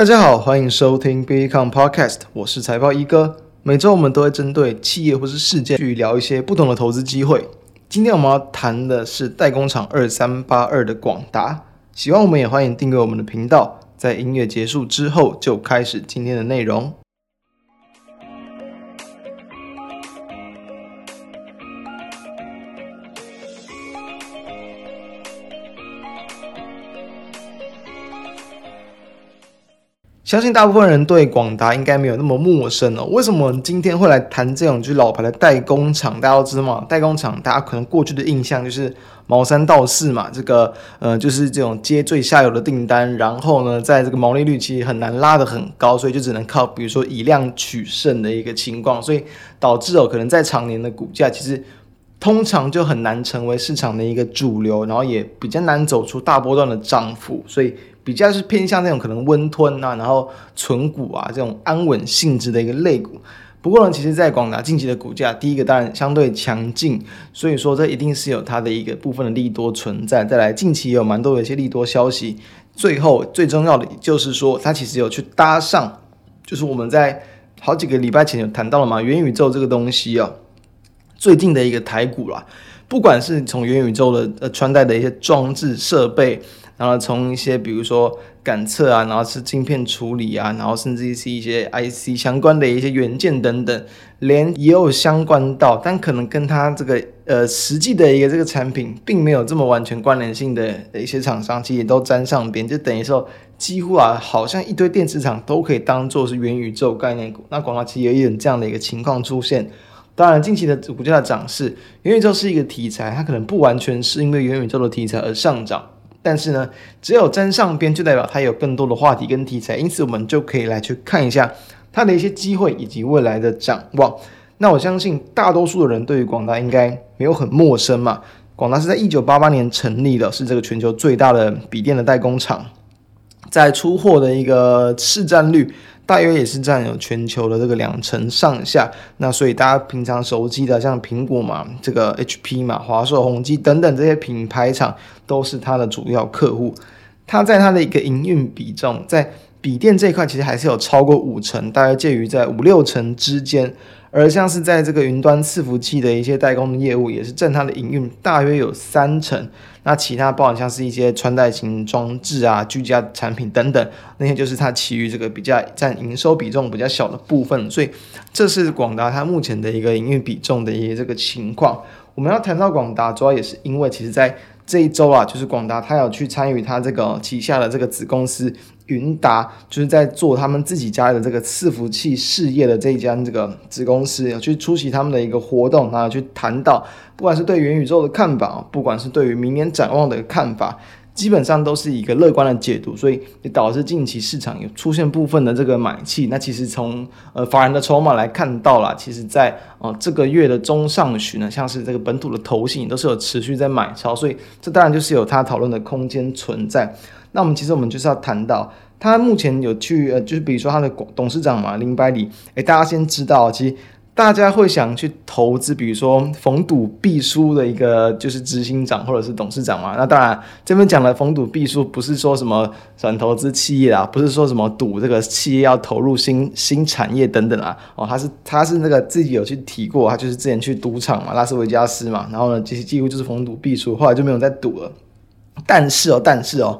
大家好，欢迎收听 BECOM Podcast，我是财报一哥。每周我们都会针对企业或是事件去聊一些不同的投资机会。今天我们要谈的是代工厂二三八二的广达。喜欢我们也欢迎订阅我们的频道。在音乐结束之后，就开始今天的内容。相信大部分人对广达应该没有那么陌生哦。为什么今天会来谈这种就是老牌的代工厂？大家都知道嘛，代工厂大家可能过去的印象就是毛三到四嘛，这个呃就是这种接最下游的订单，然后呢，在这个毛利率其实很难拉得很高，所以就只能靠比如说以量取胜的一个情况，所以导致哦可能在常年的股价其实通常就很难成为市场的一个主流，然后也比较难走出大波段的涨幅，所以。比较是偏向那种可能温吞啊，然后存股啊这种安稳性质的一个类股。不过呢，其实，在广达近期的股价，第一个当然相对强劲，所以说这一定是有它的一个部分的利多存在。再来，近期也有蛮多的一些利多消息。最后最重要的就是说，它其实有去搭上，就是我们在好几个礼拜前有谈到了嘛，元宇宙这个东西啊，最近的一个台股啦，不管是从元宇宙的呃穿戴的一些装置设备。然后从一些比如说感测啊，然后是晶片处理啊，然后甚至是一些 IC 相关的一些元件等等，连也有相关到，但可能跟它这个呃实际的一个这个产品并没有这么完全关联性的一些厂商，其实也都沾上边，就等于说几乎啊，好像一堆电子厂都可以当做是元宇宙概念股。那广达其实也有这样的一个情况出现。当然，近期的股价的涨势，元宇宙是一个题材，它可能不完全是因为元宇宙的题材而上涨。但是呢，只有沾上边，就代表它有更多的话题跟题材，因此我们就可以来去看一下它的一些机会以及未来的展望。那我相信大多数的人对于广达应该没有很陌生嘛。广达是在一九八八年成立的，是这个全球最大的笔电的代工厂，在出货的一个市占率。大约也是占有全球的这个两成上下，那所以大家平常熟悉的像苹果嘛，这个 HP 嘛，华硕、宏基等等这些品牌厂都是它的主要客户。它在它的一个营运比重，在笔电这一块其实还是有超过五成，大约介于在五六成之间。而像是在这个云端伺服器的一些代工的业务，也是占它的营运大约有三成。那其他包含像是一些穿戴型装置啊、居家产品等等，那些就是它其余这个比较占营收比重比较小的部分。所以这是广达它目前的一个营运比重的一些这个情况。我们要谈到广达，主要也是因为其实在这一周啊，就是广达它有去参与它这个旗下的这个子公司。云达就是在做他们自己家的这个伺服器事业的这一家这个子公司，去出席他们的一个活动，然后去谈到，不管是对元宇宙的看法，不管是对于明年展望的看法，基本上都是一个乐观的解读，所以也导致近期市场有出现部分的这个买气。那其实从呃法人的筹码来看到了，其实在呃这个月的中上旬呢，像是这个本土的投信都是有持续在买超，所以这当然就是有它讨论的空间存在。那我们其实我们就是要谈到，他目前有去呃，就是比如说他的董事长嘛，林百里，诶，大家先知道，其实大家会想去投资，比如说逢赌必输的一个就是执行长或者是董事长嘛。那当然这边讲的逢赌必输，不是说什么转投资企业啊，不是说什么赌这个企业要投入新新产业等等啊。哦，他是他是那个自己有去提过，他就是之前去赌场嘛，拉斯维加斯嘛，然后呢，其实几乎就是逢赌必输，后来就没有再赌了。但是哦，但是哦。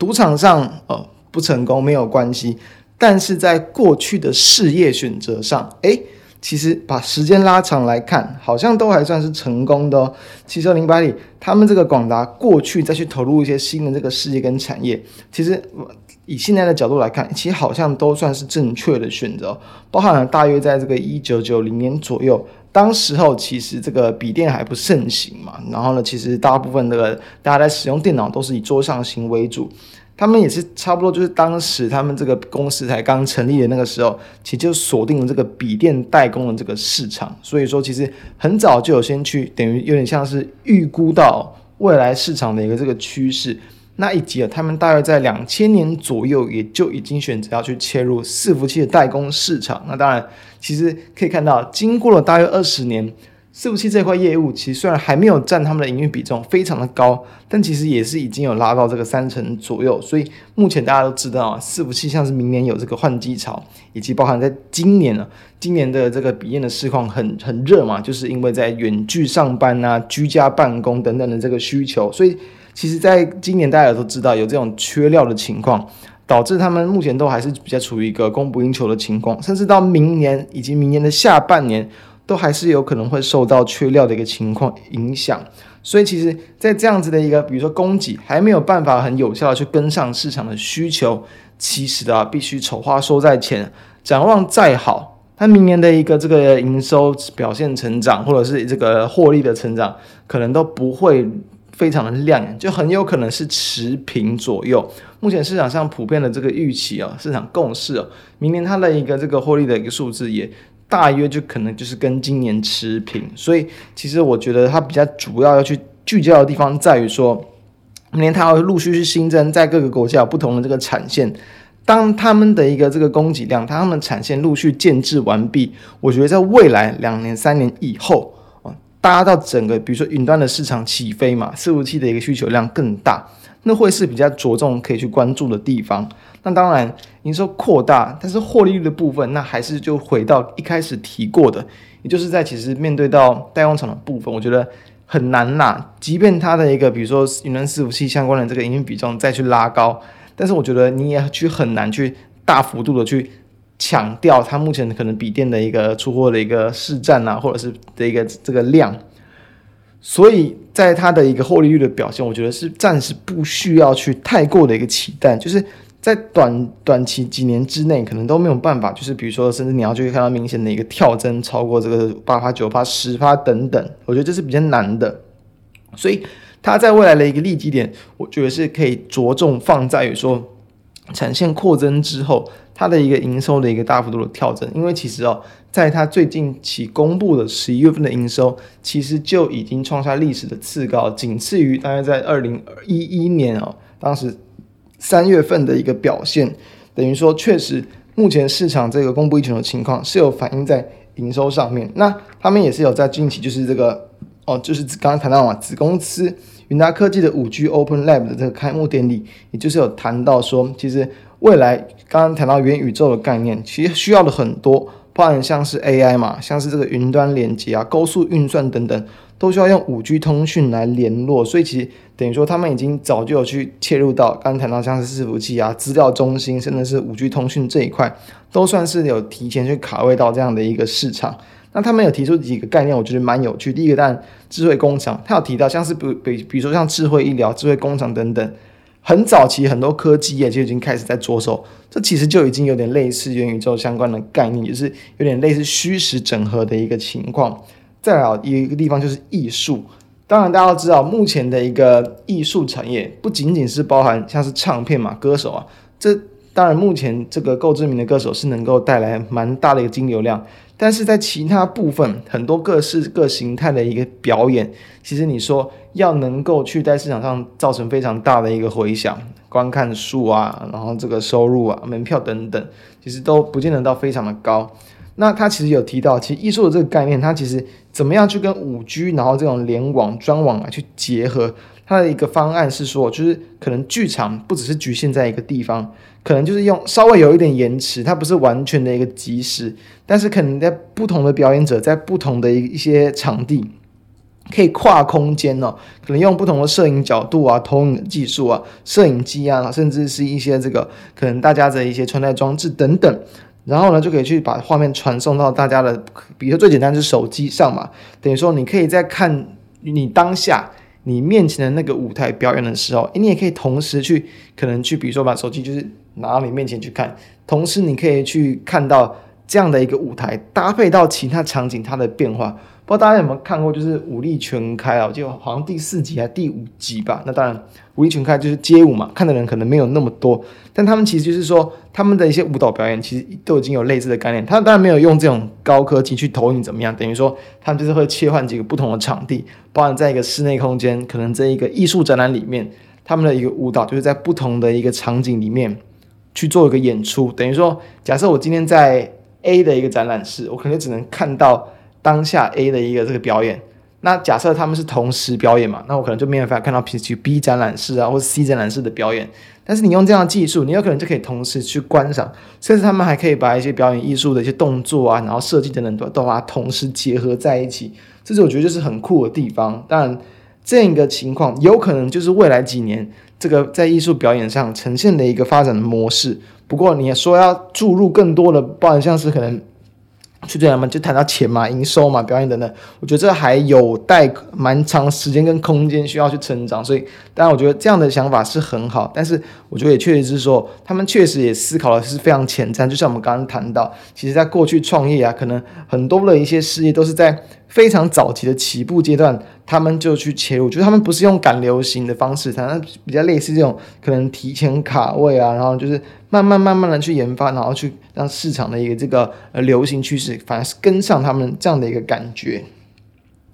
赌场上，呃，不成功没有关系，但是在过去的事业选择上，诶，其实把时间拉长来看，好像都还算是成功的哦。其实林百里他们这个广达过去再去投入一些新的这个事业跟产业，其实以现在的角度来看，其实好像都算是正确的选择，包含了大约在这个一九九零年左右。当时候其实这个笔电还不盛行嘛，然后呢，其实大部分这个大家在使用电脑都是以桌上型为主，他们也是差不多就是当时他们这个公司才刚成立的那个时候，其实就锁定了这个笔电代工的这个市场，所以说其实很早就有先去等于有点像是预估到未来市场的一个这个趋势。那以及啊，他们大约在两千年左右也就已经选择要去切入伺服器的代工市场。那当然，其实可以看到，经过了大约二十年，伺服器这块业务其实虽然还没有占他们的营运比重非常的高，但其实也是已经有拉到这个三成左右。所以目前大家都知道啊，伺服器像是明年有这个换机潮，以及包含在今年呢，今年的这个笔电的市况很很热嘛，就是因为在远距上班啊、居家办公等等的这个需求，所以其实在今年大家都知道有这种缺料的情况，导致他们目前都还是比较处于一个供不应求的情况，甚至到明年以及明年的下半年。都还是有可能会受到缺料的一个情况影响，所以其实，在这样子的一个，比如说供给还没有办法很有效的去跟上市场的需求，其实啊，必须丑话说在前，展望再好，它明年的一个这个营收表现成长，或者是这个获利的成长，可能都不会非常的亮眼，就很有可能是持平左右。目前市场上普遍的这个预期啊，市场共识啊，明年它的一个这个获利的一个数字也。大约就可能就是跟今年持平，所以其实我觉得它比较主要要去聚焦的地方在于说，明年它要陆续去新增在各个国家不同的这个产线，当他们的一个这个供给量，他们产线陆续建制完毕，我觉得在未来两年三年以后搭，到整个比如说云端的市场起飞嘛，伺服器的一个需求量更大，那会是比较着重可以去关注的地方。那当然，营收扩大，但是获利率的部分，那还是就回到一开始提过的，也就是在其实面对到代工厂的部分，我觉得很难啦。即便它的一个，比如说云端伺服器相关的这个营运比重再去拉高，但是我觉得你也去很难去大幅度的去抢掉它目前可能笔电的一个出货的一个市占啊，或者是的一个这个量。所以在它的一个获利率的表现，我觉得是暂时不需要去太过的一个期待，就是。在短短期几年之内，可能都没有办法，就是比如说，甚至你要去看到明显的一个跳增，超过这个八趴、九趴、十趴等等，我觉得这是比较难的。所以它在未来的一个利基点，我觉得是可以着重放在于说，产线扩增之后，它的一个营收的一个大幅度的跳增。因为其实哦，在它最近期公布的十一月份的营收，其实就已经创下历史的次高，仅次于大概在二零一一年哦，当时。三月份的一个表现，等于说确实目前市场这个供不应求的情况是有反映在营收上面。那他们也是有在近期就是这个哦，就是刚刚谈到嘛，子公司云达科技的五 G Open Lab 的这个开幕典礼，也就是有谈到说，其实未来刚刚谈到元宇宙的概念，其实需要的很多，包含像是 AI 嘛，像是这个云端连接啊、高速运算等等。都需要用五 G 通讯来联络，所以其实等于说他们已经早就有去切入到刚刚谈到像是伺服器啊、资料中心，甚至是五 G 通讯这一块，都算是有提前去卡位到这样的一个市场。那他们有提出几个概念，我觉得蛮有趣。第一个，当然智慧工厂，他有提到像是比比比如说像智慧医疗、智慧工厂等等，很早期很多科技业就已经开始在着手，这其实就已经有点类似元宇宙相关的概念，也是有点类似虚实整合的一个情况。再来一个地方就是艺术，当然大家都知道，目前的一个艺术产业不仅仅是包含像是唱片嘛，歌手啊，这当然目前这个够知名的歌手是能够带来蛮大的一个金流量，但是在其他部分，很多各式各形态的一个表演，其实你说要能够去在市场上造成非常大的一个回响，观看数啊，然后这个收入啊，门票等等，其实都不见得到非常的高。那他其实有提到，其实艺术的这个概念，它其实怎么样去跟五 G，然后这种联网专网来去结合，它的一个方案是说，就是可能剧场不只是局限在一个地方，可能就是用稍微有一点延迟，它不是完全的一个即时，但是可能在不同的表演者在不同的一一些场地，可以跨空间哦，可能用不同的摄影角度啊、投影技术啊、摄影机啊，甚至是一些这个可能大家的一些穿戴装置等等。然后呢，就可以去把画面传送到大家的，比如说最简单是手机上嘛。等于说，你可以在看你当下你面前的那个舞台表演的时候，诶，你也可以同时去，可能去，比如说把手机就是拿到你面前去看，同时你可以去看到这样的一个舞台搭配到其他场景它的变化。不知道大家有没有看过，就是武力全开啊，就好像第四集还第五集吧。那当然，武力全开就是街舞嘛，看的人可能没有那么多，但他们其实就是说，他们的一些舞蹈表演其实都已经有类似的概念。他当然没有用这种高科技去投影怎么样，等于说他们就是会切换几个不同的场地，包含在一个室内空间，可能这一个艺术展览里面，他们的一个舞蹈就是在不同的一个场景里面去做一个演出。等于说，假设我今天在 A 的一个展览室，我可能只能看到。当下 A 的一个这个表演。那假设他们是同时表演嘛，那我可能就没有办法看到 B 展览室啊，或者 C 展览室的表演。但是你用这样的技术，你有可能就可以同时去观赏，甚至他们还可以把一些表演艺术的一些动作啊，然后设计等等都都把它同时结合在一起。这是我觉得就是很酷的地方。当然，这样一个情况有可能就是未来几年这个在艺术表演上呈现的一个发展的模式。不过你说要注入更多的，包含像是可能。去这样嘛，就谈到钱嘛、营收嘛、表演等等，我觉得这还有待蛮长时间跟空间需要去成长。所以，当然我觉得这样的想法是很好，但是我觉得也确实是说，他们确实也思考的是非常前瞻。就像我们刚刚谈到，其实在过去创业啊，可能很多的一些事业都是在。非常早期的起步阶段，他们就去切入，就是他们不是用赶流行的方式，他们比较类似这种可能提前卡位啊，然后就是慢慢慢慢的去研发，然后去让市场的一个这个呃流行趋势，反而是跟上他们这样的一个感觉。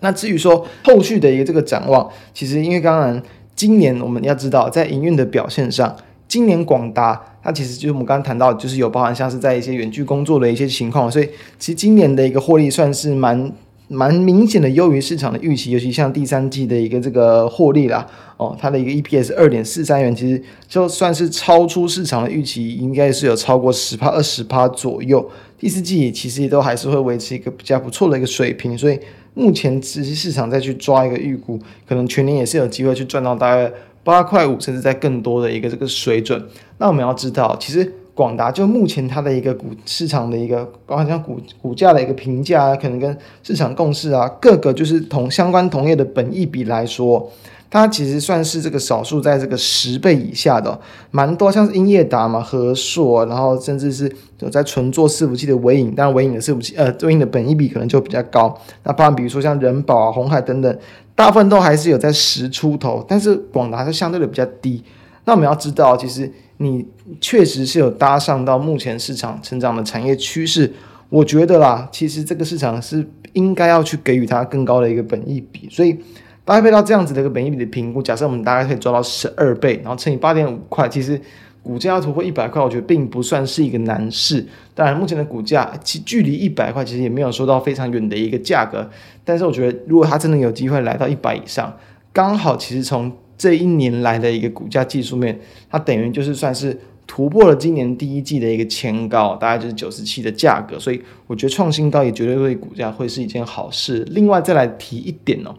那至于说后续的一个这个展望，其实因为当然今年我们要知道，在营运的表现上，今年广达它其实就是我们刚刚谈到，就是有包含像是在一些远距工作的一些情况，所以其实今年的一个获利算是蛮。蛮明显的优于市场的预期，尤其像第三季的一个这个获利啦，哦，它的一个 EPS 二点四三元，其实就算是超出市场的预期，应该是有超过十趴二十趴左右。第四季其实也都还是会维持一个比较不错的一个水平，所以目前其实市场再去抓一个预估，可能全年也是有机会去赚到大概八块五，甚至在更多的一个这个水准。那我们要知道，其实。广达就目前它的一个股市场的一个，包括像股股价的一个评价，可能跟市场共识啊，各个就是同相关同业的本益比来说，它其实算是这个少数在这个十倍以下的，蛮多像是英业达嘛、和硕，然后甚至是有在纯做伺服器的微影，当然纬颖的伺服器呃，纬颖的本益比可能就比较高。那包括比如说像人保啊、红海等等，大部分都还是有在十出头，但是广达是相对的比较低。那我们要知道，其实。你确实是有搭上到目前市场成长的产业趋势，我觉得啦，其实这个市场是应该要去给予它更高的一个本益比，所以搭配到这样子的一个本益比的评估，假设我们大概可以抓到十二倍，然后乘以八点五块，其实股价要突破一百块，我觉得并不算是一个难事。当然，目前的股价其距离一百块其实也没有说到非常远的一个价格，但是我觉得如果它真的有机会来到一百以上，刚好其实从这一年来的一个股价技术面，它等于就是算是突破了今年第一季的一个前高，大概就是九十七的价格，所以我觉得创新高也绝对对股价会是一件好事。另外再来提一点哦，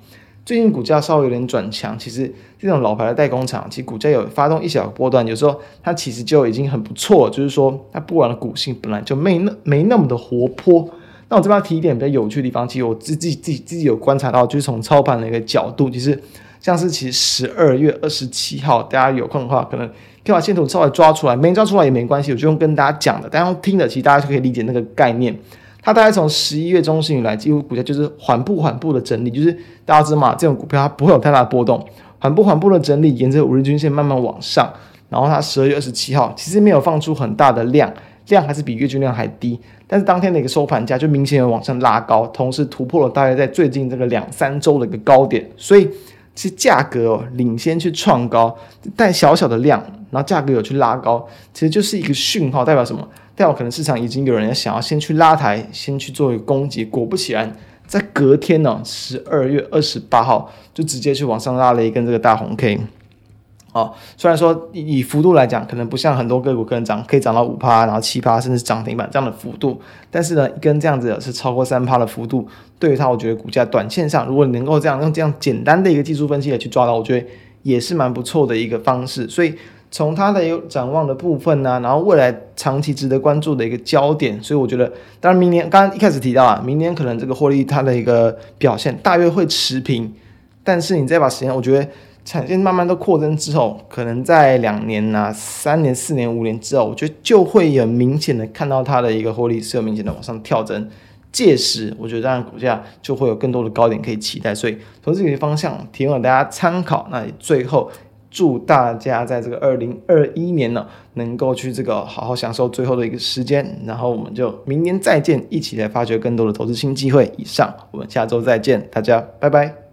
最近股价稍微有点转强，其实这种老牌的代工厂，其实股价有发动一小波段，有时候它其实就已经很不错，就是说它不管的股性本来就没那没那么的活泼。那我这边提一点比较有趣的地方，其实我自己自己自己有观察到，就是从操盘的一个角度，其实。像是其实十二月二十七号，大家有空的话，可能可以把线图稍微抓出来，没抓出来也没关系，我就用跟大家讲的，大家听的其实大家就可以理解那个概念。它大概从十一月中旬以来，几乎股价就是缓步缓步的整理，就是大家知道嘛，这种股票它不会有太大的波动，缓步缓步的整理，沿着五日均线慢慢往上。然后它十二月二十七号其实没有放出很大的量，量还是比月均量还低，但是当天的一个收盘价就明显有往上拉高，同时突破了大概在最近这个两三周的一个高点，所以。是价格哦领先去创高，带小小的量，然后价格有去拉高，其实就是一个讯号，代表什么？代表可能市场已经有人要想要先去拉抬，先去做一个攻击。果不其然，在隔天呢，十二月二十八号就直接去往上拉了一根这个大红 K。哦，虽然说以幅度来讲，可能不像很多个股可能涨可以涨到五趴，然后七趴，甚至涨停板这样的幅度，但是呢，一根这样子是超过三趴的幅度，对于它，我觉得股价短线上，如果能够这样用这样简单的一个技术分析来去抓到，我觉得也是蛮不错的一个方式。所以从它的一个展望的部分呢、然后未来长期值得关注的一个焦点，所以我觉得，当然明年刚刚一开始提到啊，明年可能这个获利它的一个表现大约会持平，但是你再把时间，我觉得。产线慢慢都扩增之后，可能在两年呐、三年、四年、五年之后，我觉得就会有明显的看到它的一个获利是有明显的往上跳增。届时，我觉得当然股价就会有更多的高点可以期待。所以从这个方向提供给大家参考。那最后祝大家在这个二零二一年呢，能够去这个好好享受最后的一个时间。然后我们就明年再见，一起来发掘更多的投资新机会。以上，我们下周再见，大家拜拜。